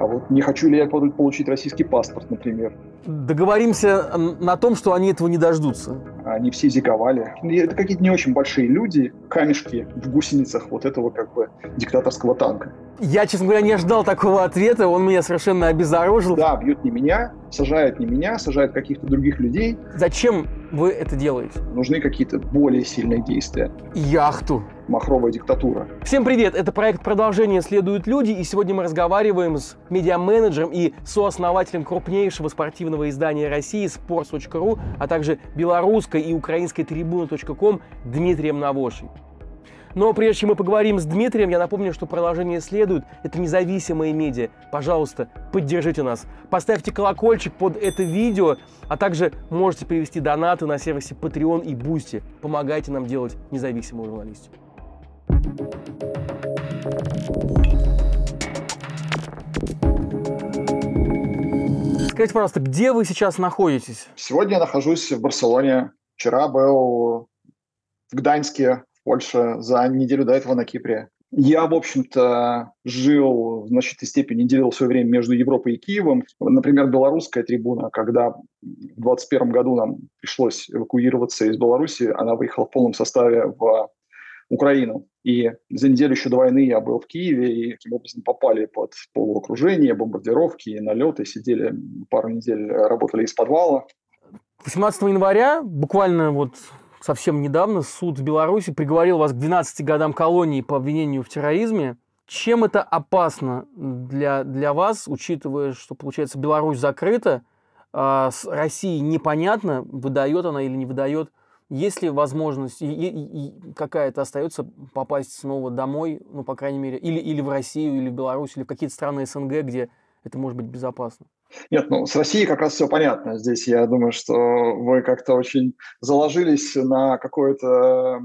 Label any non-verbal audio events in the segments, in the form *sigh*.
А вот не хочу ли я получить российский паспорт, например. Договоримся на том, что они этого не дождутся. Они все зиговали. Это какие-то не очень большие люди, камешки в гусеницах вот этого как бы диктаторского танка. Я, честно говоря, не ожидал такого ответа, он меня совершенно обезоружил. Да, бьют не меня, сажают не меня, сажают каких-то других людей. Зачем вы это делаете? Нужны какие-то более сильные действия. Яхту. Махровая диктатура. Всем привет, это проект «Продолжение следуют люди», и сегодня мы разговариваем с медиа-менеджером и сооснователем крупнейшего спортивного издания России sports.ru, а также белорусской и украинской трибуна.ком Дмитрием Навошей. Но прежде чем мы поговорим с Дмитрием, я напомню, что продолжение следует. Это независимые медиа. Пожалуйста, поддержите нас. Поставьте колокольчик под это видео, а также можете привести донаты на сервисе Patreon и Boosty. Помогайте нам делать независимую журналистику. Скажите, пожалуйста, где вы сейчас находитесь? Сегодня я нахожусь в Барселоне. Вчера был в Гданьске, Польша, за неделю до этого на Кипре. Я, в общем-то, жил в значительной степени, делил свое время между Европой и Киевом. Например, белорусская трибуна, когда в 2021 году нам пришлось эвакуироваться из Беларуси, она выехала в полном составе в Украину. И за неделю еще до войны я был в Киеве, и таким образом попали под полуокружение, бомбардировки, налеты, сидели пару недель, работали из подвала. 18 января, буквально вот совсем недавно суд в Беларуси приговорил вас к 12 годам колонии по обвинению в терроризме. Чем это опасно для, для вас, учитывая, что, получается, Беларусь закрыта, а с Россией непонятно, выдает она или не выдает? Есть ли возможность какая-то остается попасть снова домой, ну, по крайней мере, или, или в Россию, или в Беларусь, или в какие-то страны СНГ, где это может быть безопасно? Нет, ну с Россией как раз все понятно. Здесь я думаю, что вы как-то очень заложились на какой-то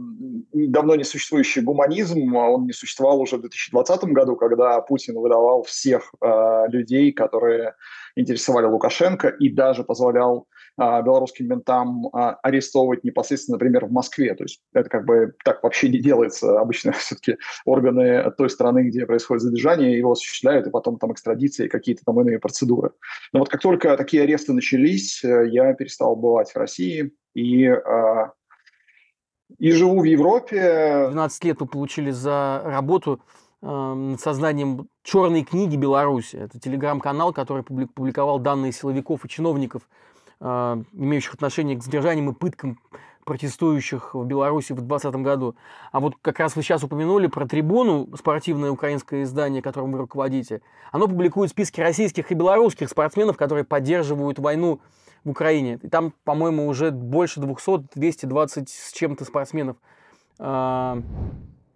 давно не существующий гуманизм. Он не существовал уже в 2020 году, когда Путин выдавал всех э, людей, которые интересовали Лукашенко, и даже позволял белорусским ментам а, арестовывать непосредственно, например, в Москве. То есть это как бы так вообще не делается. Обычно *laughs* все-таки органы той страны, где происходит задержание, его осуществляют, и потом там экстрадиция и какие-то там иные процедуры. Но вот как только такие аресты начались, э, я перестал бывать в России и а, и живу в Европе. 12 лет вы получили за работу над созданием черной книги Беларуси. Это телеграм-канал, который публиковал данные силовиков и чиновников а, имеющих отношение к задержаниям и пыткам протестующих в Беларуси в 2020 году. А вот как раз вы сейчас упомянули про трибуну, спортивное украинское издание, которым вы руководите. Оно публикует списки российских и белорусских спортсменов, которые поддерживают войну в Украине. И там, по-моему, уже больше 200, 220 с чем-то спортсменов э,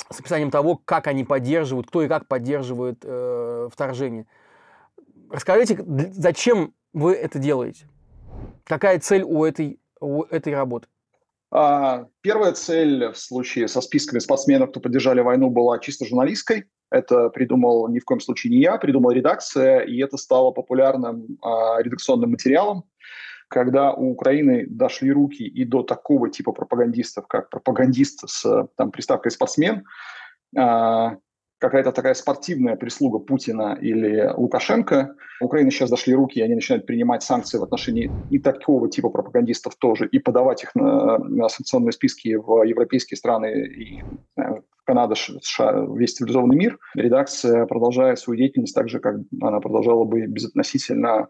с описанием того, как они поддерживают, кто и как поддерживает э, вторжение. Расскажите, зачем вы это делаете? Какая цель у этой, у этой работы? А, первая цель в случае со списками спортсменов, кто поддержали войну, была чисто журналистской. Это придумал ни в коем случае не я, придумала редакция, и это стало популярным а, редакционным материалом. Когда у Украины дошли руки и до такого типа пропагандистов, как пропагандист с там, приставкой «спортсмен», а, какая-то такая спортивная прислуга Путина или Лукашенко. В Украине сейчас дошли руки, и они начинают принимать санкции в отношении и такого типа пропагандистов тоже, и подавать их на, на санкционные списки в европейские страны и в Канада, США, весь цивилизованный мир. Редакция продолжает свою деятельность так же, как она продолжала бы безотносительно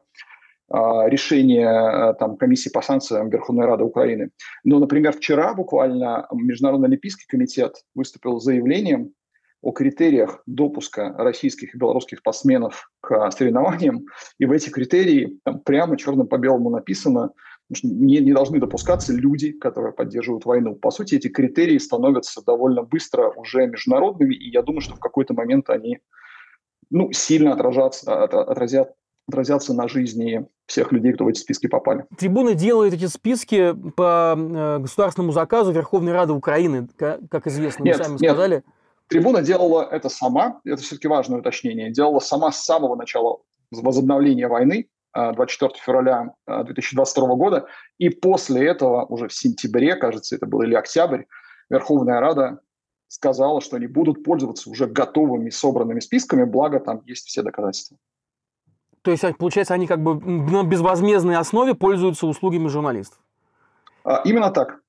а, решение а, там, комиссии по санкциям Верховной Рады Украины. Но, например, вчера буквально Международный Олимпийский комитет выступил с заявлением, о критериях допуска российских и белорусских спортсменов к соревнованиям. И в эти критерии там, прямо черным по белому написано, что не, не должны допускаться люди, которые поддерживают войну. По сути, эти критерии становятся довольно быстро уже международными, и я думаю, что в какой-то момент они ну, сильно отражатся, отразят, отразятся на жизни всех людей, кто в эти списки попали. Трибуны делают эти списки по э, государственному заказу Верховной Рады Украины, как известно, нет, вы сами нет. сказали. Трибуна делала это сама, это все-таки важное уточнение, делала сама с самого начала возобновления войны, 24 а, февраля 2022 а, года, и после этого, уже в сентябре, кажется, это был или октябрь, Верховная Рада сказала, что они будут пользоваться уже готовыми собранными списками, благо там есть все доказательства. То есть, получается, они как бы на безвозмездной основе пользуются услугами журналистов? А, именно так.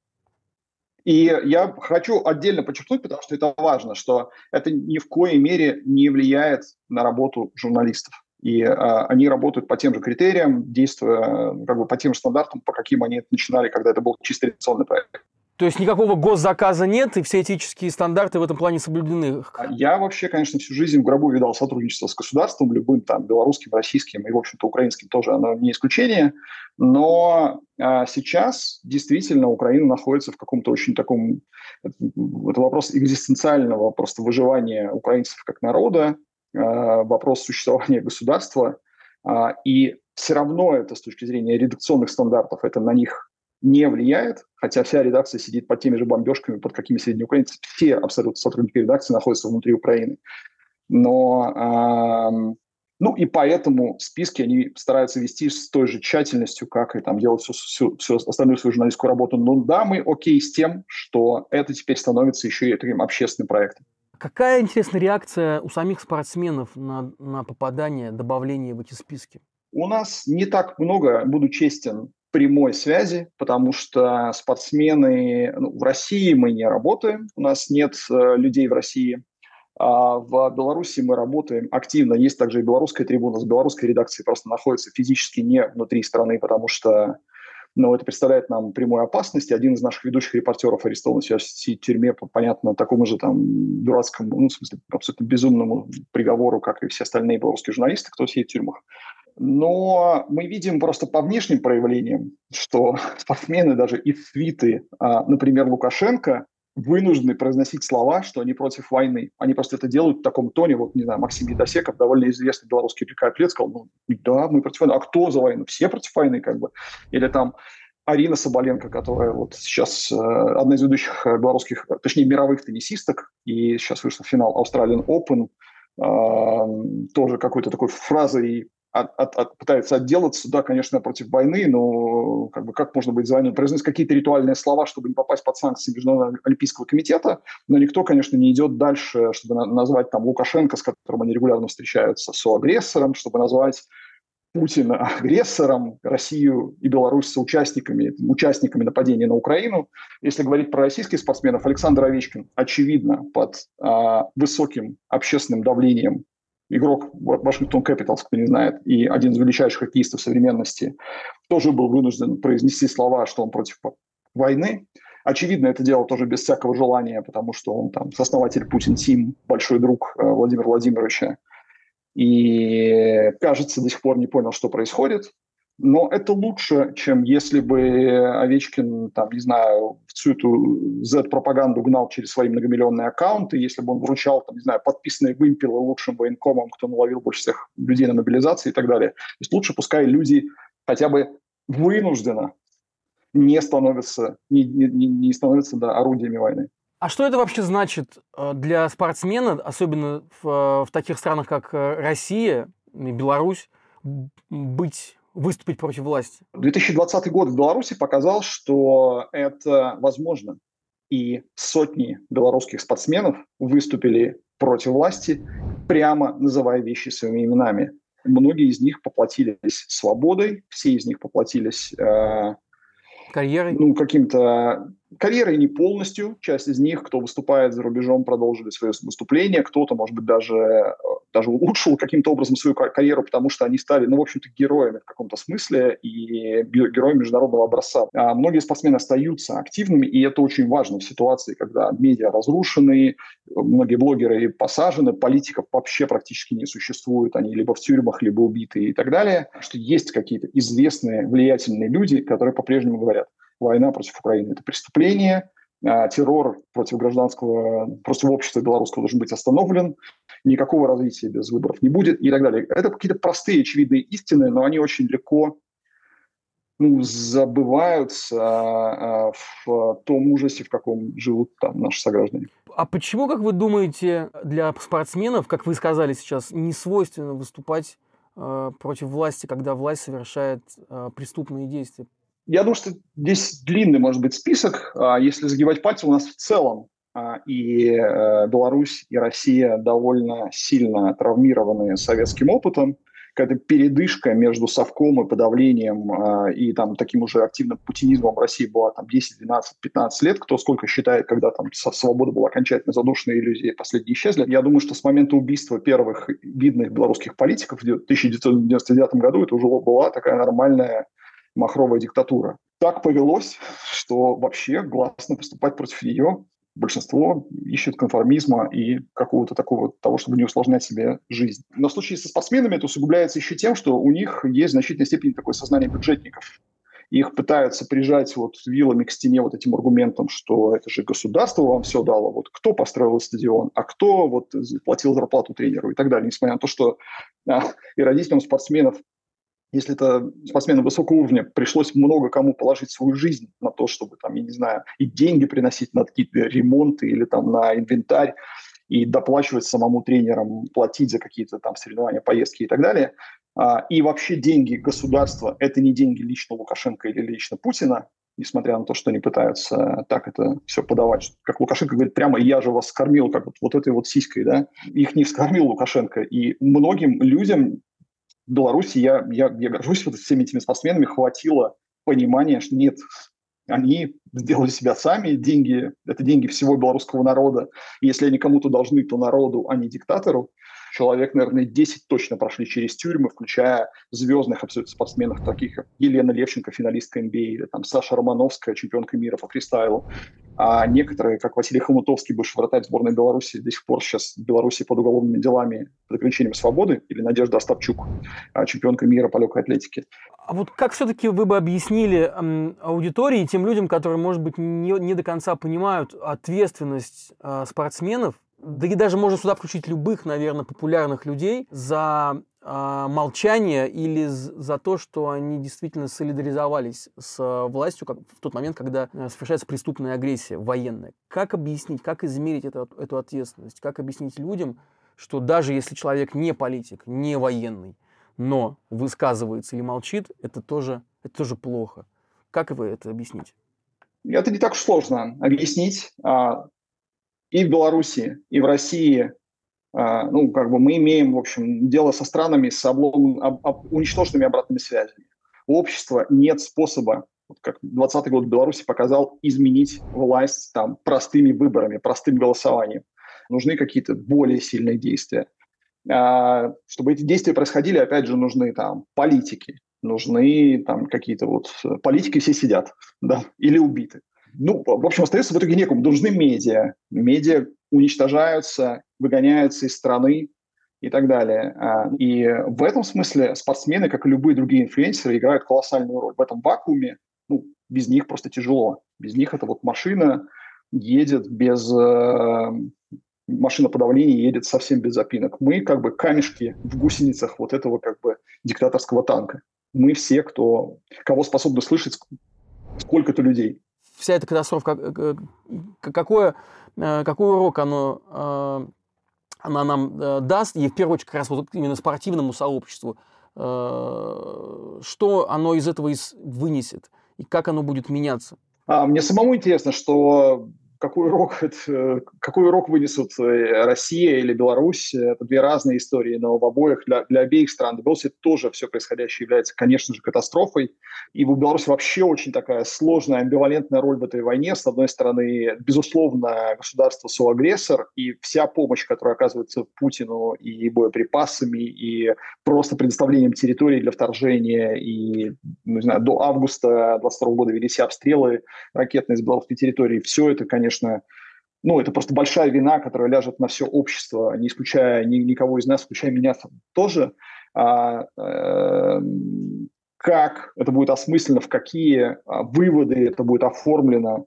И я хочу отдельно подчеркнуть, потому что это важно, что это ни в коей мере не влияет на работу журналистов. И а, они работают по тем же критериям, действуя как бы по тем же стандартам, по каким они начинали, когда это был чисто редакционный проект. То есть никакого госзаказа нет, и все этические стандарты в этом плане соблюдены? Я вообще, конечно, всю жизнь в гробу видал сотрудничество с государством, любым там, белорусским, российским и, в общем-то, украинским тоже, оно не исключение. Но а, сейчас действительно Украина находится в каком-то очень таком... Это вопрос экзистенциального просто выживания украинцев как народа, а, вопрос существования государства. А, и все равно это с точки зрения редакционных стандартов, это на них не влияет, хотя вся редакция сидит под теми же бомбежками, под какими сидят украинцы. Все абсолютно сотрудники редакции находятся внутри Украины. Но, э, ну и поэтому списки они стараются вести с той же тщательностью, как и там делать всю, всю, всю остальную свою журналистскую работу. Но да, мы окей с тем, что это теперь становится еще и таким общественным проектом. Какая интересная реакция у самих спортсменов на, на попадание, добавление в эти списки? У нас не так много, буду честен, прямой связи, потому что спортсмены ну, в России мы не работаем, у нас нет э, людей в России. А в Беларуси мы работаем активно. Есть также и белорусская трибуна с белорусской редакцией, просто находится физически не внутри страны, потому что ну, это представляет нам прямую опасность. Один из наших ведущих репортеров арестован сейчас в тюрьме по, понятно, такому же там дурацкому, ну, в смысле, абсолютно безумному приговору, как и все остальные белорусские журналисты, кто сидит в тюрьмах. Но мы видим просто по внешним проявлениям, что *laughs* спортсмены даже и свиты, а, например, Лукашенко, вынуждены произносить слова, что они против войны. Они просто это делают в таком тоне. Вот, не знаю, Максим Едосеков, довольно известный белорусский атлет, сказал, ну, да, мы против войны. А кто за войну? Все против войны, как бы. Или там Арина Соболенко, которая вот сейчас э, одна из ведущих э, белорусских, точнее, мировых теннисисток, и сейчас вышел финал Australian Open, э, тоже какой-то такой фразой от, от, от, пытается отделаться, да, конечно, против войны, но как, бы, как можно быть за? Произносить какие-то ритуальные слова, чтобы не попасть под санкции Международного Олимпийского комитета, но никто, конечно, не идет дальше, чтобы на, назвать там Лукашенко, с которым они регулярно встречаются, соагрессором, чтобы назвать Путина агрессором, Россию и Беларусь соучастниками, участниками нападения на Украину. Если говорить про российских спортсменов, Александр Овечкин, очевидно, под а, высоким общественным давлением игрок Вашингтон Capitals, кто не знает, и один из величайших хоккеистов современности, тоже был вынужден произнести слова, что он против войны. Очевидно, это делал тоже без всякого желания, потому что он там сооснователь Путин Тим, большой друг э, Владимира Владимировича. И, кажется, до сих пор не понял, что происходит. Но это лучше, чем если бы Овечкин, там, не знаю, всю эту Z-пропаганду гнал через свои многомиллионные аккаунты, если бы он вручал, там, не знаю, подписанные вымпелы лучшим военкомам, кто наловил больше всех людей на мобилизации и так далее. То есть лучше пускай люди хотя бы вынужденно не становятся, не, не, не становятся да, орудиями войны. А что это вообще значит э, для спортсмена, особенно в, э, в таких странах, как э, Россия и Беларусь, быть выступить против власти? 2020 год в Беларуси показал, что это возможно. И сотни белорусских спортсменов выступили против власти, прямо называя вещи своими именами. Многие из них поплатились свободой, все из них поплатились э, карьерой, ну каким-то Карьерой не полностью. Часть из них, кто выступает за рубежом, продолжили свои выступления. Кто-то, может быть, даже, э, даже улучшил каким-то образом свою карьеру, потому что они стали, ну, в общем-то, героями в каком-то смысле и героями международного образца. А многие спортсмены остаются активными, и это очень важно в ситуации, когда медиа разрушены, многие блогеры посажены, политиков вообще практически не существует, они либо в тюрьмах, либо убиты и так далее, что есть какие-то известные, влиятельные люди, которые по-прежнему говорят, война против Украины – это преступление, террор против гражданского, против общества белорусского должен быть остановлен, никакого развития без выборов не будет и так далее. Это какие-то простые, очевидные истины, но они очень легко ну, забываются а, в том ужасе, в каком живут там наши сограждане. А почему, как вы думаете, для спортсменов, как вы сказали сейчас, не свойственно выступать против власти, когда власть совершает преступные действия? Я думаю, что здесь длинный может быть список. А если загибать пальцы, у нас в целом а, и э, Беларусь, и Россия довольно сильно травмированы советским опытом. какая-то передышка между совком и подавлением э, и там таким уже активным путинизмом в России была там 10, 12, 15 лет, кто сколько считает, когда там свобода была окончательно задушена, иллюзии последние исчезли. Я думаю, что с момента убийства первых видных белорусских политиков в 1999 году это уже была такая нормальная махровая диктатура. Так повелось, что вообще гласно поступать против нее большинство ищет конформизма и какого-то такого того, чтобы не усложнять себе жизнь. Но в случае со спортсменами это усугубляется еще тем, что у них есть в значительной степени такое сознание бюджетников. Их пытаются прижать вот вилами к стене вот этим аргументом, что это же государство вам все дало. Вот кто построил стадион, а кто вот платил зарплату тренеру и так далее. Несмотря на то, что а, и родителям спортсменов если это спортсмены высокого уровня, пришлось много кому положить свою жизнь на то, чтобы, там, я не знаю, и деньги приносить на какие-то ремонты или там на инвентарь, и доплачивать самому тренерам, платить за какие-то там соревнования, поездки и так далее. А, и вообще деньги государства – это не деньги лично Лукашенко или лично Путина, несмотря на то, что они пытаются так это все подавать. Как Лукашенко говорит, прямо я же вас скормил, как вот, вот этой вот сиськой, да. Их не скормил Лукашенко. И многим людям в Беларуси я, я, я горжусь вот всеми этими спортсменами, хватило понимания, что нет, они сделали себя сами, деньги, это деньги всего белорусского народа. Если они кому-то должны, то народу, а не диктатору человек, наверное, 10 точно прошли через тюрьмы, включая звездных абсолютно спортсменов, таких как Елена Левченко, финалистка NBA, или там Саша Романовская, чемпионка мира по фристайлу. А некоторые, как Василий Хомутовский, бывший вратарь сборной Беларуси, до сих пор сейчас в Беларуси под уголовными делами под ограничением свободы, или Надежда Остапчук, а, чемпионка мира по легкой атлетике. А вот как все-таки вы бы объяснили аудитории, тем людям, которые, может быть, не, не до конца понимают ответственность э, спортсменов да и даже можно сюда включить любых, наверное, популярных людей за э, молчание или за то, что они действительно солидаризовались с э, властью как, в тот момент, когда э, совершается преступная агрессия военная. Как объяснить, как измерить это, эту ответственность? Как объяснить людям, что даже если человек не политик, не военный, но высказывается или молчит, это тоже, это тоже плохо. Как вы это объясните? Это не так уж сложно объяснить. А, и в Беларуси, и в России, а, ну, как бы мы имеем, в общем, дело со странами с облом, об, об, уничтоженными обратными связями. У общества нет способа, вот как 20 год в Беларуси показал, изменить власть там простыми выборами, простым голосованием. Нужны какие-то более сильные действия. А, чтобы эти действия происходили, опять же, нужны там политики, нужны там какие-то вот политики все сидят, *laughs* да, или убиты. Ну, в общем, остается в итоге некому. Нужны медиа. Медиа уничтожаются, выгоняются из страны и так далее. А, и в этом смысле спортсмены, как и любые другие инфлюенсеры, играют колоссальную роль. В этом вакууме ну, без них просто тяжело. Без них эта вот машина едет без... Э, машина подавления едет совсем без запинок. Мы как бы камешки в гусеницах вот этого как бы диктаторского танка. Мы все, кто, кого способны слышать сколько-то людей вся эта катастрофа, э, какое, э, какой урок оно, э, она нам даст, и в первую очередь как раз вот именно спортивному сообществу, что оно из этого вынесет? И как оно будет меняться? А, мне самому интересно, что какой урок, *laughs* это, какой урок вынесут э, Россия или Беларусь, это две разные истории, но в обоих, для, для обеих стран, в Беларуси тоже все происходящее является, конечно же, катастрофой. И в Беларуси вообще очень такая сложная, амбивалентная роль в этой войне. С одной стороны, безусловно, государство соагрессор, и вся помощь, которая оказывается Путину и боеприпасами, и просто предоставлением территории для вторжения, и, ну, не знаю, до августа 22 года велись обстрелы ракетные с белорусской территории. Все это, конечно, конечно, ну, это просто большая вина, которая ляжет на все общество, не исключая ни, никого из нас, включая меня тоже. А, э, как это будет осмысленно, в какие а, выводы это будет оформлено,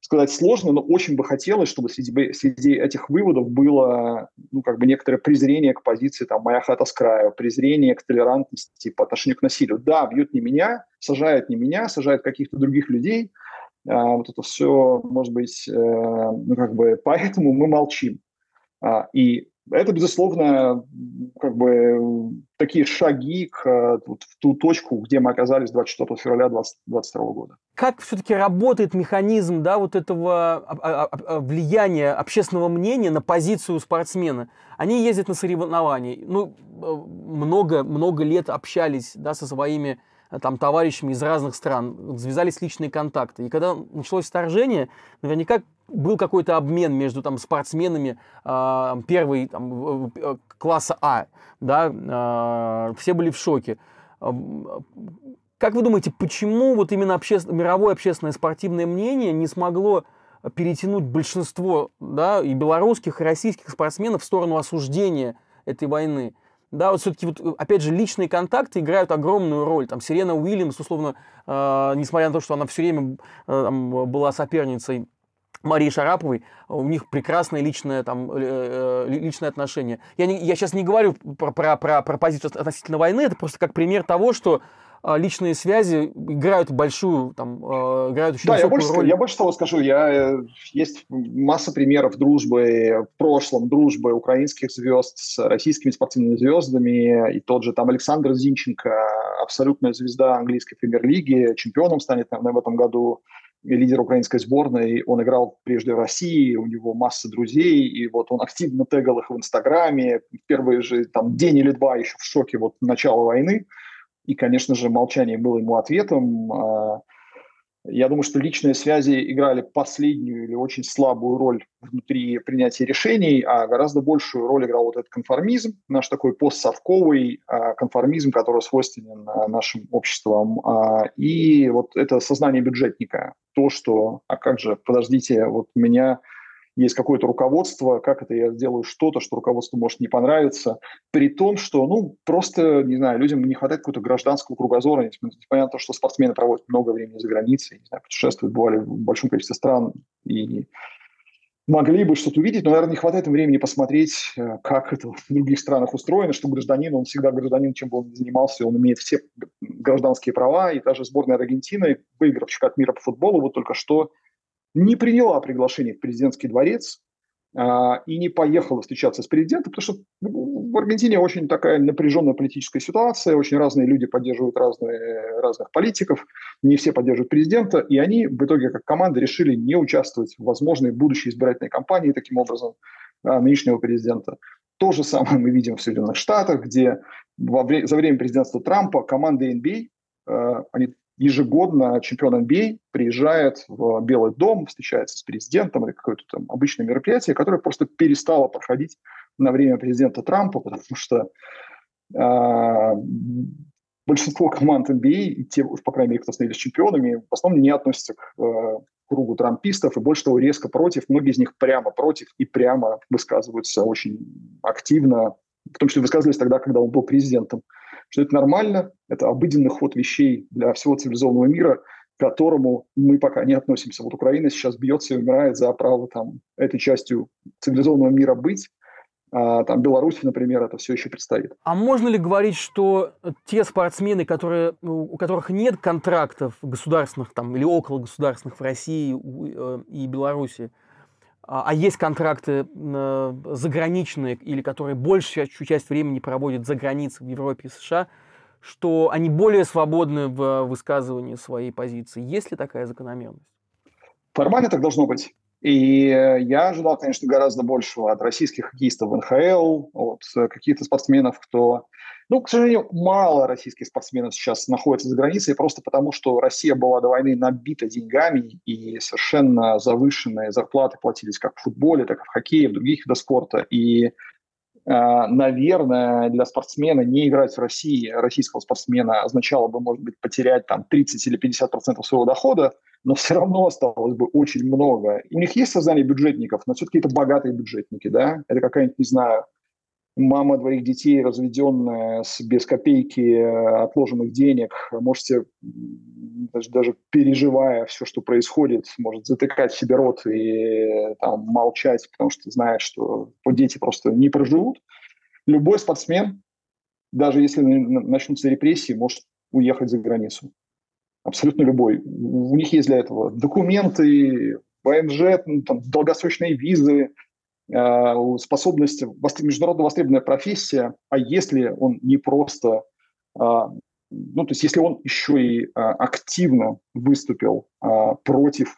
сказать сложно, но очень бы хотелось, чтобы среди, среди этих выводов было ну, как бы некоторое презрение к позиции там, «моя хата с краю», презрение к толерантности по отношению к насилию. Да, бьют не меня, сажают не меня, сажают каких-то других людей – вот это все, может быть, э, ну, как бы, поэтому мы молчим. А, и это, безусловно, как бы такие шаги к, вот, в ту точку, где мы оказались 24 февраля 2022 года. Как все-таки работает механизм да, вот этого влияния общественного мнения на позицию спортсмена? Они ездят на соревнования, ну, много, много лет общались да, со своими там, товарищами из разных стран, связались личные контакты. И когда началось вторжение, наверняка был какой-то обмен между там, спортсменами э, первой там, э, класса А, да, э, все были в шоке. Как вы думаете, почему вот именно обще... мировое общественное спортивное мнение не смогло перетянуть большинство да, и белорусских, и российских спортсменов в сторону осуждения этой войны? Да, вот все-таки, вот, опять же, личные контакты играют огромную роль. Там Сирена Уильямс, условно, э, несмотря на то, что она все время э, там, была соперницей Марии Шараповой, у них прекрасное личное, там, э, э личное отношение. Я, не, я сейчас не говорю про, про, про, про позицию относительно войны, это просто как пример того, что личные связи играют большую, там, а, играют очень да, я больше, роль. Я больше того скажу, я, э, есть масса примеров дружбы, в прошлом дружбы украинских звезд с российскими спортивными звездами, и тот же там Александр Зинченко, абсолютная звезда английской премьер-лиги, чемпионом станет, наверное, в этом году, лидер украинской сборной, он играл прежде в России, у него масса друзей, и вот он активно тегал их в Инстаграме, первый же там день или два еще в шоке вот начала войны, и, конечно же, молчание было ему ответом. А, я думаю, что личные связи играли последнюю или очень слабую роль внутри принятия решений, а гораздо большую роль играл вот этот конформизм, наш такой постсовковый а, конформизм, который свойственен а, нашим обществам. И вот это сознание бюджетника, то, что, а как же, подождите, вот меня есть какое-то руководство, как это я сделаю что-то, что руководству может не понравиться, при том, что, ну, просто, не знаю, людям не хватает какого-то гражданского кругозора, несмотря на то, что спортсмены проводят много времени за границей, не знаю, путешествуют, бывали в большом количестве стран и могли бы что-то увидеть, но, наверное, не хватает им времени посмотреть, э, как это в других странах устроено, что гражданин, он всегда гражданин, чем бы он ни занимался, он имеет все гражданские права, и даже сборная Аргентины, выиграв чемпионат мира по футболу, вот только что не приняла приглашение в президентский дворец а, и не поехала встречаться с президентом, потому что ну, в Аргентине очень такая напряженная политическая ситуация, очень разные люди поддерживают разные, разных политиков, не все поддерживают президента, и они в итоге как команда решили не участвовать в возможной будущей избирательной кампании таким образом а, нынешнего президента. То же самое мы видим в Соединенных Штатах, где во вре- за время президентства Трампа команды NBA, э, они ежегодно чемпион NBA приезжает в Белый дом, встречается с президентом или какое-то там обычное мероприятие, которое просто перестало проходить на время президента Трампа, потому что э, большинство команд NBA, и те, по крайней мере, кто становились чемпионами, в основном не относятся к э, кругу трампистов, и больше того, резко против. Многие из них прямо против и прямо высказываются очень активно, в том числе высказывались тогда, когда он был президентом что это нормально, это обыденный ход вещей для всего цивилизованного мира, к которому мы пока не относимся. Вот Украина сейчас бьется и умирает за право там, этой частью цивилизованного мира быть, а там Беларусь, например, это все еще предстоит. А можно ли говорить, что те спортсмены, которые, у которых нет контрактов государственных там, или около государственных в России э, и Беларуси, а, а есть контракты заграничные или которые большую часть времени проводят за границей в Европе и США, что они более свободны в высказывании своей позиции. Есть ли такая закономерность? Формально так должно быть. И я ожидал, конечно, гораздо большего от российских хоккеистов в НХЛ, от каких-то спортсменов, кто ну, к сожалению, мало российских спортсменов сейчас находятся за границей, просто потому что Россия была до войны набита деньгами, и совершенно завышенные зарплаты платились как в футболе, так и в хоккее, в других видах спорта. И, а, наверное, для спортсмена не играть в России, российского спортсмена, означало бы, может быть, потерять там 30 или 50 процентов своего дохода, но все равно осталось бы очень много. У них есть создание бюджетников, но все-таки это богатые бюджетники, да? Это какая-нибудь, не знаю, мама двоих детей, разведенная, с, без копейки э, отложенных денег, можете, даже, даже переживая все, что происходит, может затыкать себе рот и там, молчать, потому что знает, что дети просто не проживут. Любой спортсмен, даже если начнутся репрессии, может уехать за границу. Абсолютно любой. У них есть для этого документы, ВНЖ, ну, там, долгосрочные визы, э, способность, международно востребованная профессия, а если он не просто, э, ну, то есть если он еще и э, активно выступил э, против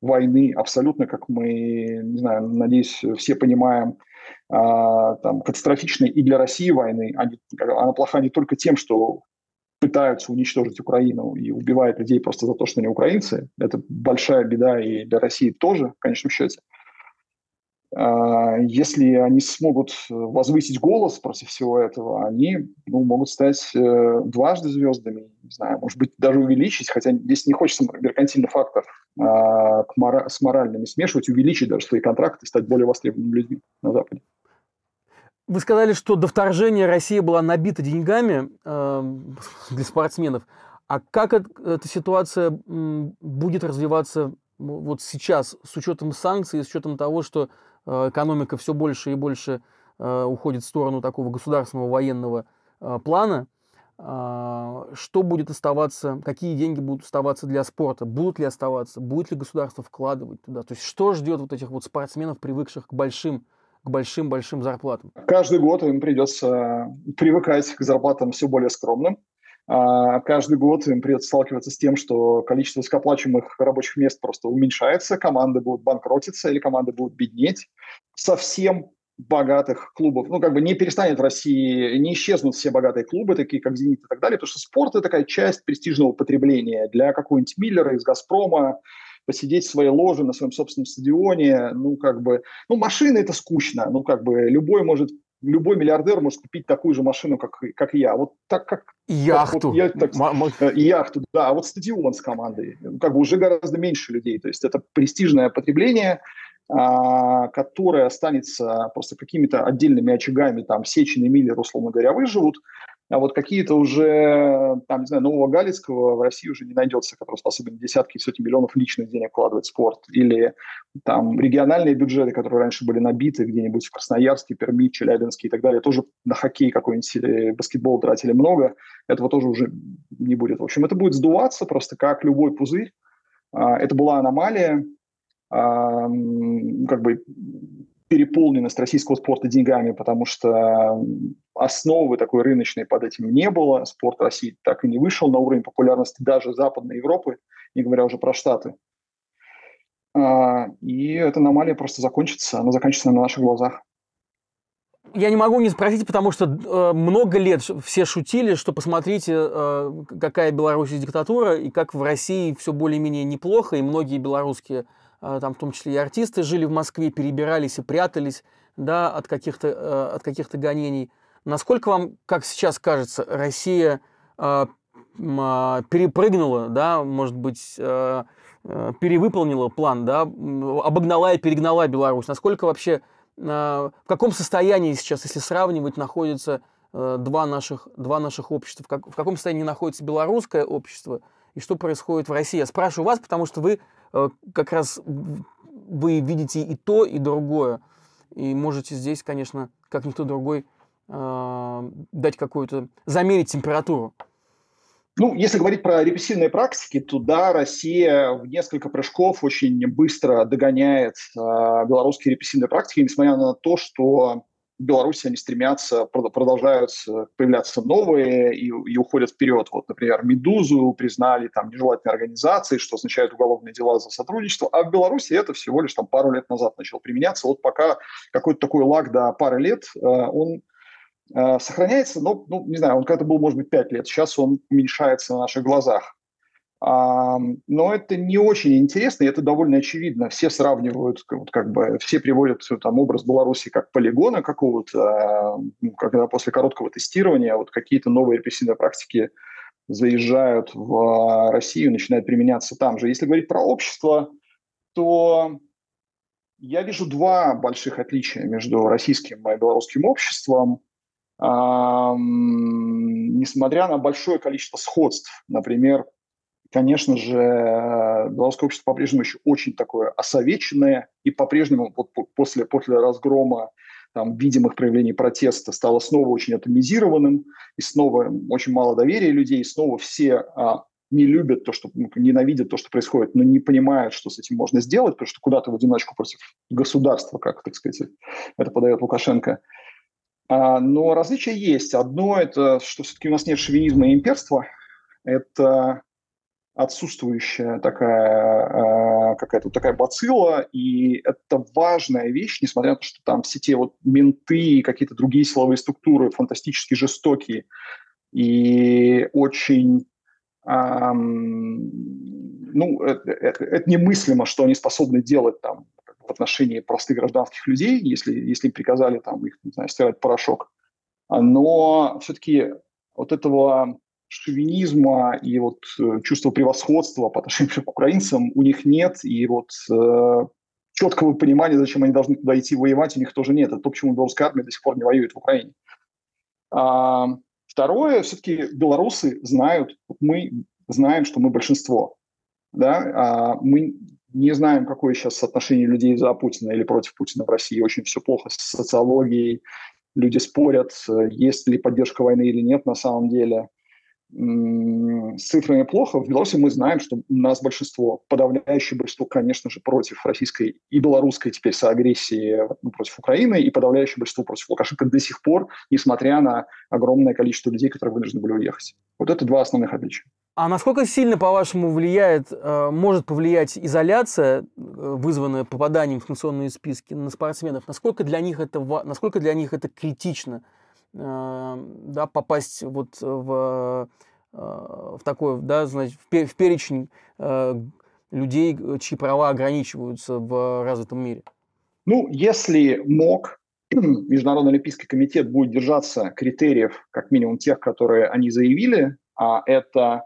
войны, абсолютно, как мы, не знаю, надеюсь, все понимаем, а, там, катастрофичной и для России войны. Они, она плоха не только тем, что пытаются уничтожить Украину и убивают людей просто за то, что они украинцы. Это большая беда и для России тоже, в конечном счете. А, если они смогут возвысить голос против всего этого, они ну, могут стать э, дважды звездами, не знаю, может быть, даже увеличить, хотя здесь не хочется меркантильный фактор а, с моральными смешивать, увеличить даже свои контракты, стать более востребованными людьми на Западе. Вы сказали, что до вторжения Россия была набита деньгами э, для спортсменов. А как эта ситуация будет развиваться вот сейчас с учетом санкций, с учетом того, что э, экономика все больше и больше э, уходит в сторону такого государственного военного э, плана? Э, что будет оставаться, какие деньги будут оставаться для спорта? Будут ли оставаться? Будет ли государство вкладывать туда? То есть что ждет вот этих вот спортсменов, привыкших к большим к большим-большим зарплатам? Каждый год им придется привыкать к зарплатам все более скромным. А каждый год им придется сталкиваться с тем, что количество высокоплачиваемых рабочих мест просто уменьшается, команды будут банкротиться или команды будут беднеть. Совсем богатых клубов, ну, как бы не перестанет в России, не исчезнут все богатые клубы, такие как «Зенит» и так далее, потому что спорт – это такая часть престижного потребления для какого-нибудь Миллера из «Газпрома», посидеть в своей ложе на своем собственном стадионе, ну, как бы, ну, машина – это скучно, ну, как бы, любой может любой миллиардер может купить такую же машину, как, как и я. Вот так как... Яхту. Вот я, так, э, яхту, да. А вот стадион с командой. Как бы уже гораздо меньше людей. То есть это престижное потребление, а, которое останется просто какими-то отдельными очагами, там, Сечины, Миллер, условно говоря, выживут. А вот какие-то уже, там, не знаю, Нового Галицкого в России уже не найдется, который способен десятки и сотни миллионов личных денег вкладывать в спорт. Или там региональные бюджеты, которые раньше были набиты где-нибудь в Красноярске, Перми, Челябинске и так далее, тоже на хоккей какой-нибудь или баскетбол тратили много. Этого тоже уже не будет. В общем, это будет сдуваться просто как любой пузырь. А, это была аномалия, а, как бы переполненность российского спорта деньгами, потому что основы такой рыночной под этим не было. Спорт России так и не вышел на уровень популярности даже Западной Европы, не говоря уже про Штаты. А, и эта аномалия просто закончится, она закончится на наших глазах. Я не могу не спросить, потому что э, много лет все шутили, что посмотрите, э, какая Беларусь диктатура, и как в России все более-менее неплохо, и многие белорусские там в том числе и артисты жили в Москве, перебирались и прятались да, от каких-то э, от каких-то гонений. Насколько вам, как сейчас кажется, Россия а, перепрыгнула, да, может быть, э, э, перевыполнила план, да, обогнала и перегнала Беларусь? Насколько вообще, в каком состоянии сейчас, если сравнивать, находятся два наших, два наших общества? В, в каком состоянии находится белорусское общество и что происходит в России? Я спрашиваю вас, потому что вы Э, как раз вы видите и то, и другое. И можете здесь, конечно, как никто другой, э, дать какую-то, замерить температуру. Ну, если говорить про репрессивные практики, то да, Россия в несколько прыжков очень быстро догоняет э, белорусские репрессивные практики, несмотря на то, что в Беларуси они стремятся, продолжают появляться новые и, и уходят вперед. Вот, например, «Медузу» признали там нежелательной организацией, что означает уголовные дела за сотрудничество, а в Беларуси это всего лишь там пару лет назад начало применяться. Вот пока какой-то такой лаг до пары лет, э, он э, сохраняется, но, ну, не знаю, он когда-то был, может быть, пять лет, сейчас он уменьшается на наших глазах. Но это не очень интересно, и это довольно очевидно. Все сравнивают, вот как бы, все приводят там образ Беларуси как полигона какого-то, ну, когда после короткого тестирования вот какие-то новые репрессивные практики заезжают в Россию, начинают применяться там же. Если говорить про общество, то я вижу два больших отличия между российским и белорусским обществом. Несмотря на большое количество сходств, например, конечно же, белорусское общество по-прежнему еще очень такое осовеченное, и по-прежнему вот после, после разгрома там, видимых проявлений протеста стало снова очень атомизированным, и снова очень мало доверия людей, и снова все а, не любят то, что ну, ненавидят то, что происходит, но не понимают, что с этим можно сделать, потому что куда-то в одиночку против государства, как, так сказать, это подает Лукашенко. А, но различия есть. Одно – это, что все-таки у нас нет шовинизма и имперства. Это отсутствующая такая э, какая-то такая бацилла, и это важная вещь, несмотря на то, что там все те вот менты и какие-то другие силовые структуры фантастически жестокие и очень эм, ну, это, это, это немыслимо, что они способны делать там в отношении простых гражданских людей, если, если им приказали там их, не знаю, стирать порошок. Но все-таки вот этого шовинизма и вот э, чувства превосходства по отношению к украинцам у них нет, и вот э, четкого понимания, зачем они должны туда идти воевать, у них тоже нет. Это то, почему белорусская армия до сих пор не воюет в Украине. А, второе, все-таки белорусы знают, мы знаем, что мы большинство. Да? А мы не знаем, какое сейчас соотношение людей за Путина или против Путина в России. Очень все плохо с социологией. Люди спорят, э, есть ли поддержка войны или нет на самом деле с цифрами плохо. В Беларуси мы знаем, что у нас большинство, подавляющее большинство, конечно же, против российской и белорусской теперь соагрессии ну, против Украины, и подавляющее большинство против Лукашенко до сих пор, несмотря на огромное количество людей, которые вынуждены были уехать. Вот это два основных отличия. А насколько сильно, по-вашему, влияет, э, может повлиять изоляция, э, вызванная попаданием в санкционные списки на спортсменов? Насколько для них это, насколько для них это критично? Э, да, попасть вот в, э, в такой, да, значит, в перечень э, людей, чьи права ограничиваются в развитом мире? Ну, если МОК, *clears throat* Международный Олимпийский комитет, будет держаться критериев, как минимум тех, которые они заявили, а это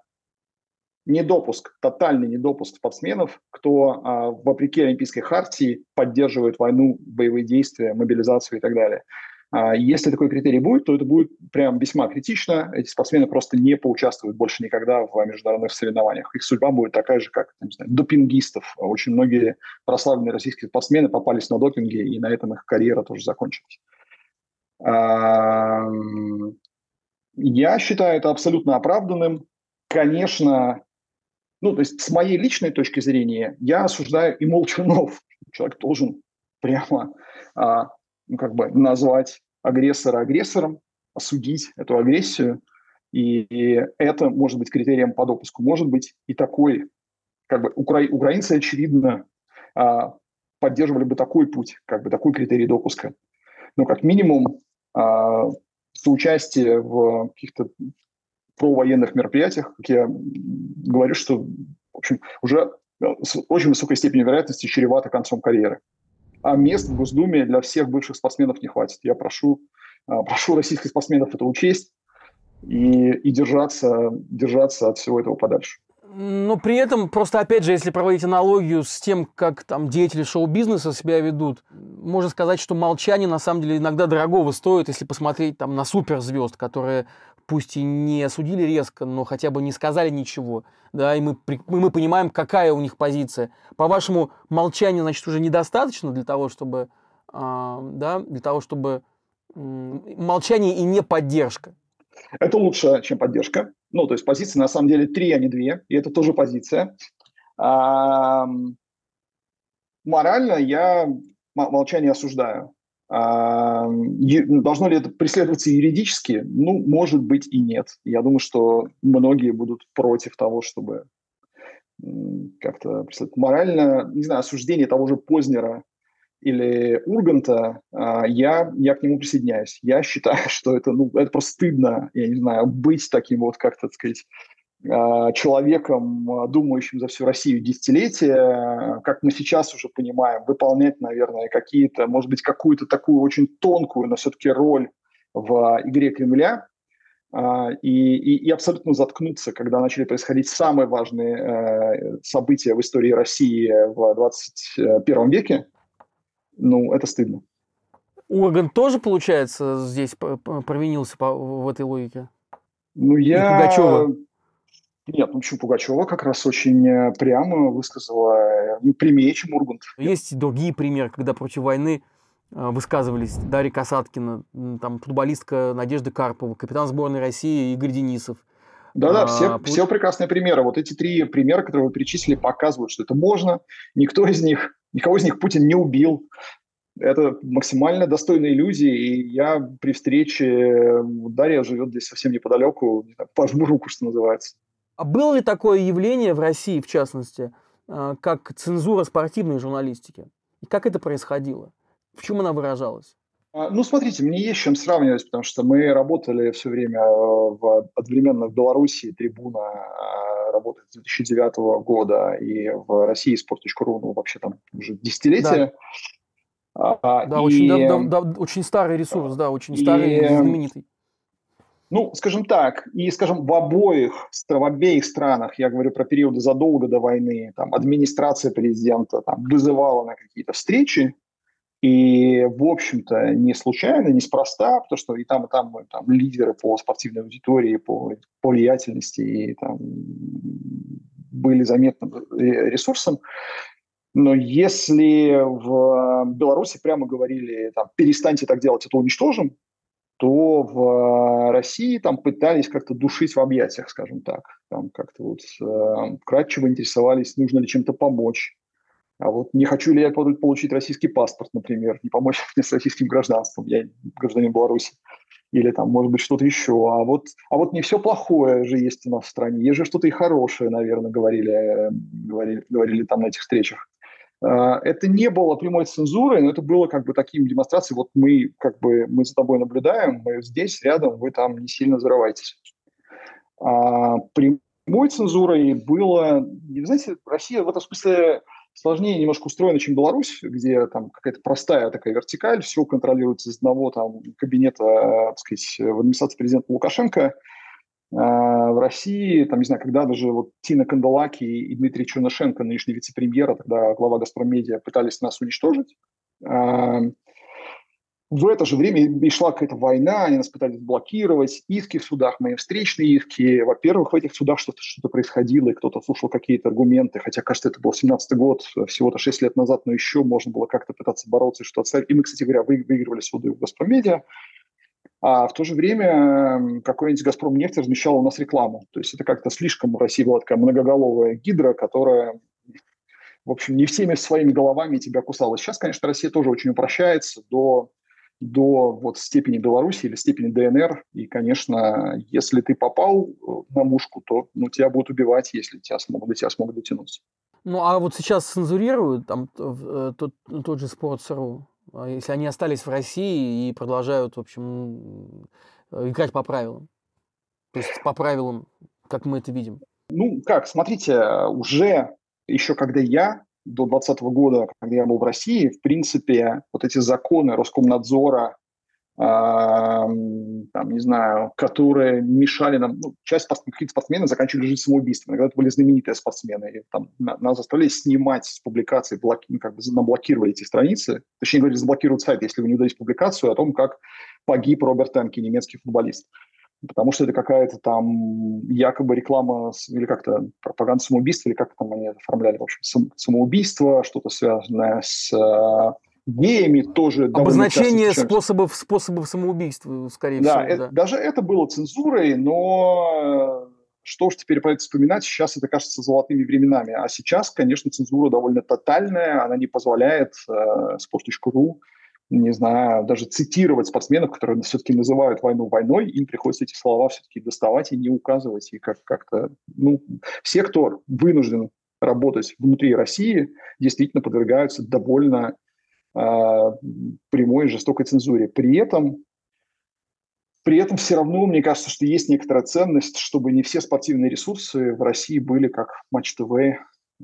недопуск, тотальный недопуск спортсменов, кто, а, вопреки Олимпийской хартии, поддерживает войну, боевые действия, мобилизацию и так далее. А если такой критерий будет, то это будет прям весьма критично. Эти спортсмены просто не поучаствуют больше никогда в международных соревнованиях. Их судьба будет такая же, как не знаю, допингистов. Очень многие прославленные российские спортсмены попались на допинге, и на этом их карьера тоже закончилась. Я считаю это абсолютно оправданным. Конечно, ну, то есть с моей личной точки зрения, я осуждаю и молчунов. Человек должен прямо а, ну, как бы назвать агрессора агрессором, осудить эту агрессию. И, и это может быть критерием по допуску. Может быть и такой, как бы укра... украинцы, очевидно, а, поддерживали бы такой путь, как бы такой критерий допуска. Но как минимум а, соучастие в каких-то провоенных мероприятиях, как я говорю, что в общем, уже с очень высокой степенью вероятности чревато концом карьеры а мест в Госдуме для всех бывших спортсменов не хватит. Я прошу, а, *laughs* прошу российских спортсменов это учесть и, и держаться, держаться от всего этого подальше. Но при этом, просто опять же, если проводить аналогию с тем, как там деятели шоу-бизнеса себя ведут, можно сказать, что молчание на самом деле иногда дорогого стоит, если посмотреть там на суперзвезд, которые пусть и не осудили резко, но хотя бы не сказали ничего, да, и мы, мы понимаем, какая у них позиция. По-вашему, молчание, значит, уже недостаточно для того, чтобы, э, да, для того, чтобы э, молчание и не поддержка? Это лучше, чем поддержка. Ну, то есть позиции на самом деле три, а не две, и это тоже позиция. А, морально я молчание осуждаю. А, должно ли это преследоваться юридически? Ну, может быть и нет. Я думаю, что многие будут против того, чтобы как-то морально, не знаю, осуждение того же Познера или Урганта, а, я, я к нему присоединяюсь. Я считаю, *laughs* что это, ну, это просто стыдно, я не знаю, быть таким вот, как-то, так сказать, человеком, а, думающим за всю Россию десятилетия, как мы сейчас уже понимаем, выполнять, наверное, какие-то, может быть, какую-то такую очень тонкую, но все-таки роль в игре Кремля, а, и, и, и абсолютно заткнуться, когда начали происходить самые важные э, события в истории России в 21 веке, ну, это стыдно. Урган тоже, получается, здесь провинился в этой логике? Ну, я... Пугачева? Нет, ну почему Пугачева как раз очень э, прямо высказала, э, ну, прямее, чем Ургант. Есть другие примеры, когда против войны э, высказывались Дарья Касаткина, там футболистка Надежда Карпова, капитан сборной России Игорь Денисов. Да-да, все, а, все прекрасные примеры. Вот эти три примера, которые вы перечислили, показывают, что это можно. Никто из них, никого из них Путин не убил. Это максимально достойные люди, и я при встрече, Дарья живет здесь совсем неподалеку, пожму руку, что называется. А было ли такое явление в России, в частности, а, как цензура спортивной журналистики? И как это происходило? В чем она выражалась? А, ну, смотрите, мне есть чем сравнивать, потому что мы работали все время э, в, одновременно в Беларуси, трибуна а, работает с 2009 года, и в России sport.ru, ну, вообще там уже десятилетия. Да, а, да, и... очень, да, да, очень старый ресурс, да, очень старый и знаменитый. Ну, скажем так, и, скажем, в обоих, в обеих странах, я говорю про периоды задолго до войны, там, администрация президента там, вызывала на какие-то встречи, и, в общем-то, не случайно, неспроста, потому что и там, и там, и там лидеры по спортивной аудитории, по, по влиятельности и там были заметным ресурсом. Но если в Беларуси прямо говорили, там, перестаньте так делать, это уничтожим, то в России там пытались как-то душить в объятиях, скажем так. Там как-то вот э, кратчево интересовались, нужно ли чем-то помочь. А вот не хочу ли я получить российский паспорт, например, не помочь *laughs* мне с российским гражданством, я гражданин Беларуси, или там, может быть, что-то еще. А вот, а вот не все плохое же есть у нас в стране, есть же что-то и хорошее, наверное, говорили, э, говорили, говорили там на этих встречах. А, это не было прямой цензурой, но это было как бы таким демонстрацией, вот мы как бы мы за тобой наблюдаем, мы здесь рядом, вы там не сильно зарываетесь. А прямой цензурой было, знаете, Россия в этом смысле сложнее немножко устроена, чем Беларусь, где там какая-то простая такая вертикаль, все контролируется из одного там кабинета, так сказать, в администрации президента Лукашенко. А, в России, там, не знаю, когда даже вот Тина Канделаки и Дмитрий Чернышенко, нынешний вице-премьер, тогда глава «Газпромедиа», пытались нас уничтожить. А, в это же время и шла какая-то война, они нас пытались блокировать, иски в судах, мои встречные иски. Во-первых, в этих судах что-то что происходило, и кто-то слушал какие-то аргументы, хотя, кажется, это был 17-й год, всего-то 6 лет назад, но еще можно было как-то пытаться бороться и что-то. И мы, кстати говоря, выигрывали суды в «Газпромедиа». А в то же время какой-нибудь «Газпром» нефть размещал у нас рекламу. То есть это как-то слишком в России была такая многоголовая гидра, которая в общем, не всеми своими головами тебя кусала. Сейчас, конечно, Россия тоже очень упрощается до до вот степени Беларуси или степени ДНР. И, конечно, если ты попал э, на мушку, то ну, тебя будут убивать, если тебя смогут, до тебя смогут дотянуться. Ну, а вот сейчас цензурируют там э, тот, тот же Sports.ru, если они остались в России и продолжают, в общем, играть по правилам. То есть по правилам, как мы это видим. Ну, как, смотрите, уже еще когда я до 2020 года, когда я был в России, в принципе, вот эти законы Роскомнадзора, э, там, не знаю, которые мешали нам, ну, часть каких-то спортсменов заканчивали жизнь самоубийством. Иногда это были знаменитые спортсмены. И, там, нас заставляли снимать с публикаций, блоки, ну, как бы наблокировали эти страницы. Точнее говоря, заблокируют сайт, если вы не удалите публикацию о том, как погиб Роберт Энки, немецкий футболист потому что это какая-то там якобы реклама или как-то пропаганда самоубийства, или как там они оформляли, в общем, сам, самоубийство, что-то связанное с э, геями тоже. Обозначение способов, способов самоубийства, скорее да, всего. Это, да, даже это было цензурой, но что уж теперь про это вспоминать, сейчас это кажется золотыми временами. А сейчас, конечно, цензура довольно тотальная, она не позволяет э, sport.ru не знаю, даже цитировать спортсменов, которые все-таки называют войну войной, им приходится эти слова все-таки доставать и не указывать. И как- как-то, ну, все, кто вынужден работать внутри России, действительно подвергаются довольно э, прямой и жестокой цензуре. При этом, при этом все равно, мне кажется, что есть некоторая ценность, чтобы не все спортивные ресурсы в России были как Матч ТВ,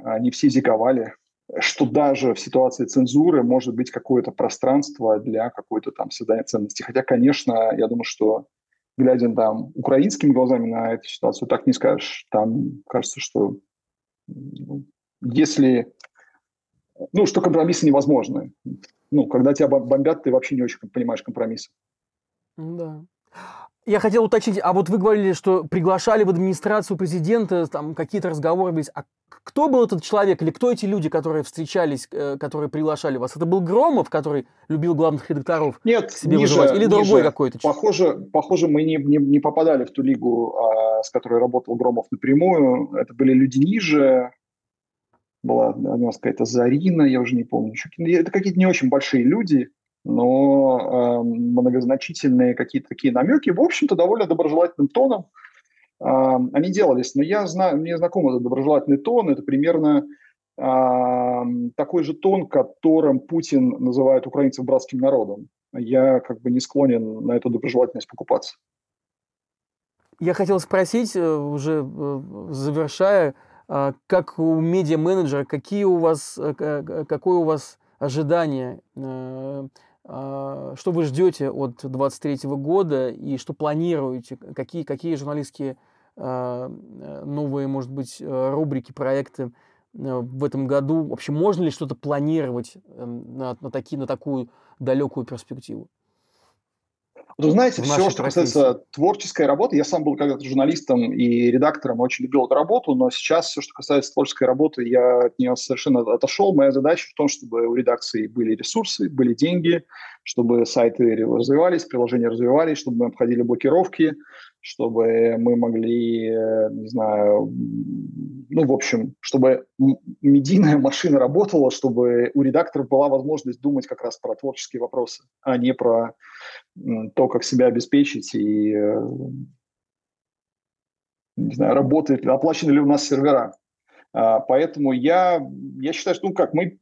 они все зиговали, что даже в ситуации цензуры может быть какое-то пространство для какой-то там создания ценности. Хотя, конечно, я думаю, что глядя там украинскими глазами на эту ситуацию, так не скажешь. Там кажется, что ну, если... Ну, что компромиссы невозможны. Ну, когда тебя бомбят, ты вообще не очень понимаешь компромиссы. Да. Я хотел уточнить, а вот вы говорили, что приглашали в администрацию президента, там какие-то разговоры были. А Кто был этот человек или кто эти люди, которые встречались, э, которые приглашали вас? Это был Громов, который любил главных редакторов Нет, себе ниже, вызывать? Или ниже. другой какой-то человек? Похоже, похоже мы не, не, не попадали в ту лигу, а, с которой работал Громов напрямую. Это были люди ниже. Была нас какая-то Зарина, я уже не помню. Это какие-то не очень большие люди, но э, многозначительные какие-то такие намеки. В общем-то, довольно доброжелательным тоном они делались. Но я знаю, мне знаком этот доброжелательный тон. Это примерно такой же тон, которым Путин называет украинцев братским народом. Я как бы не склонен на эту доброжелательность покупаться. Я хотел спросить, э, уже э, завершая, как у медиа-менеджера, какие у вас, э, какое у вас ожидание, а, что вы ждете от 2023 года и что планируете, какие, какие журналистские а, новые, может быть, рубрики, проекты в этом году? Вообще, можно ли что-то планировать эм, на, на, такие, на такую далекую перспективу? Вы знаете, все, что касается творческой работы, я сам был когда-то журналистом и редактором, очень любил эту работу, но сейчас все, что касается творческой работы, я от нее совершенно отошел. Моя задача в том, чтобы у редакции были ресурсы, были деньги, чтобы сайты развивались, приложения развивались, чтобы мы обходили блокировки, чтобы мы могли, э, не знаю, ну, в общем, чтобы медийная *laughs* машина работала, чтобы у редакторов была возможность думать как раз про творческие вопросы, а не про то, как себя обеспечить и, э, не знаю, работает, оплачены ли у нас сервера. А, поэтому я, я считаю, что, ну как, мы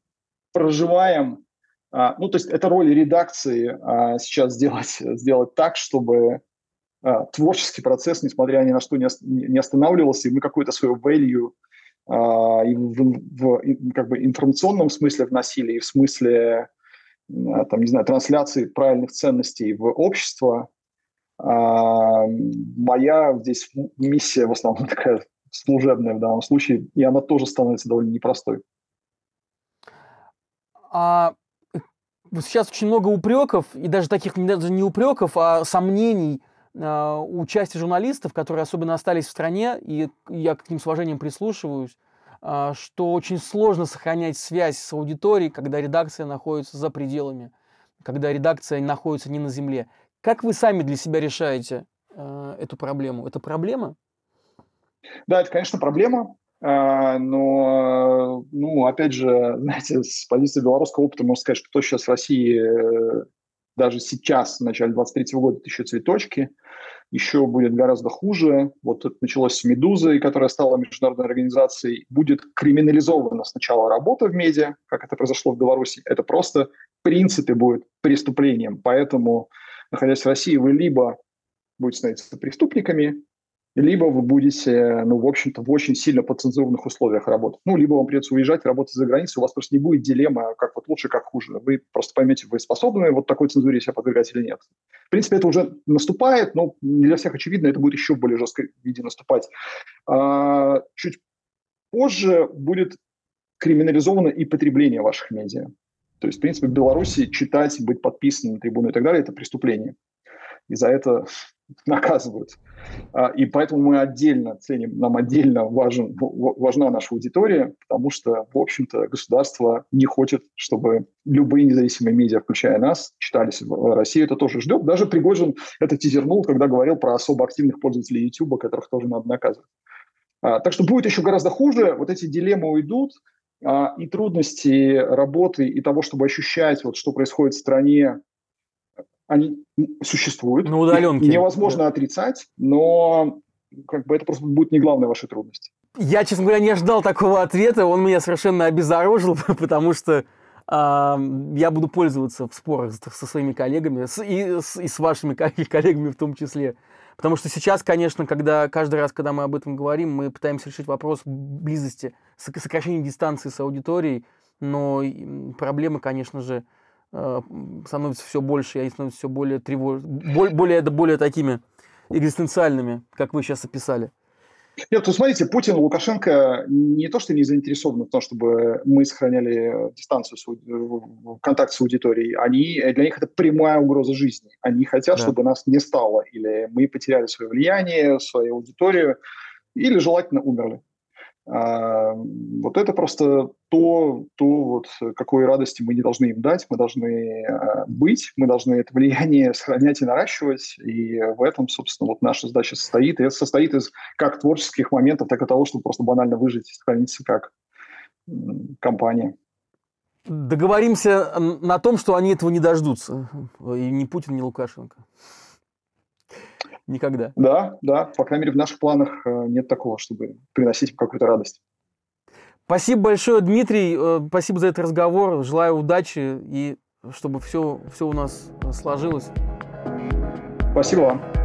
проживаем, а, ну, то есть это роль редакции а, сейчас *laughs* сделать, сделать так, чтобы творческий процесс, несмотря ни на что, не, останавливался, и мы какую-то свою value а, и в, в, как бы информационном смысле вносили, и в смысле а, там, не знаю, трансляции правильных ценностей в общество. А, моя здесь миссия в основном *laughs* такая служебная в данном случае, и она тоже становится довольно непростой. А сейчас очень много упреков, и даже таких даже не упреков, а сомнений – а, у части журналистов, которые особенно остались в стране, и я к ним с уважением прислушиваюсь, а, что очень сложно сохранять связь с аудиторией, когда редакция находится за пределами, когда редакция находится не на земле. Как вы сами для себя решаете а, эту проблему? Это проблема? Да, это, конечно, проблема. Но, ну, опять же, *laughs* знаете, с позиции белорусского опыта можно сказать, что то сейчас в России э, даже сейчас, в начале 23 года, это еще цветочки, еще будет гораздо хуже. Вот это началось с «Медузой», которая стала международной организацией. Будет криминализована сначала работа в медиа, как это произошло в Беларуси. Это просто в принципе будет преступлением. Поэтому, находясь в России, вы либо будете становиться преступниками, либо вы будете, ну, в общем-то, в очень сильно подцензурных условиях работать. Ну, либо вам придется уезжать, работать за границей, у вас просто не будет дилеммы, как вот лучше, как хуже. Вы просто поймете, вы способны вот такой цензуре себя подвергать или нет. В принципе, это уже наступает, но не для всех очевидно, это будет еще в более жесткой виде наступать. А, чуть позже будет криминализовано и потребление ваших медиа. То есть, в принципе, в Беларуси читать, быть подписанным на трибуну и так далее – это преступление. И за это *laughs* наказывают. А, и поэтому мы отдельно ценим, нам отдельно важен, важна наша аудитория, потому что, в общем-то, государство не хочет, чтобы любые независимые медиа, включая нас, читались в России. Это тоже ждет. Даже Пригожин это тизернул, когда говорил про особо активных пользователей YouTube, которых тоже надо наказывать. А, так что будет еще гораздо хуже. Вот эти дилеммы уйдут, а, и трудности работы, и того, чтобы ощущать, вот, что происходит в стране, они существуют. На удаленке. Их невозможно да. отрицать, но как бы это просто будет не главная ваша трудность. Я, честно говоря, не ожидал такого ответа. Он меня совершенно обезоружил, *laughs* потому что э, я буду пользоваться в спорах со своими коллегами с, и, с, и с вашими *laughs* коллегами в том числе. Потому что сейчас, конечно, когда каждый раз, когда мы об этом говорим, мы пытаемся решить вопрос близости, сокращения дистанции с аудиторией, но проблемы, конечно же, становится все больше, и они становятся все более тревожными, более, более такими экзистенциальными, как вы сейчас описали. Нет, то смотрите, Путин, Лукашенко не то, что не заинтересованы в том, чтобы мы сохраняли дистанцию, с, контакт с аудиторией, они, для них это прямая угроза жизни. Они хотят, да. чтобы нас не стало, или мы потеряли свое влияние, свою аудиторию, или желательно умерли. А, вот это просто то, то вот, какой радости мы не должны им дать, мы должны а, быть, мы должны это влияние *laughs* сохранять и наращивать, и в этом, собственно, вот наша задача состоит, и это состоит из как творческих моментов, так и того, чтобы просто банально выжить и сохраниться как компания. Договоримся на том, что они этого не дождутся, и ни Путин, ни Лукашенко. Никогда. Да, да. По крайней мере, в наших планах э, нет такого, чтобы приносить им какую-то радость. Спасибо большое, Дмитрий. Э, спасибо за этот разговор. Желаю удачи и чтобы все, все у нас сложилось. Спасибо вам.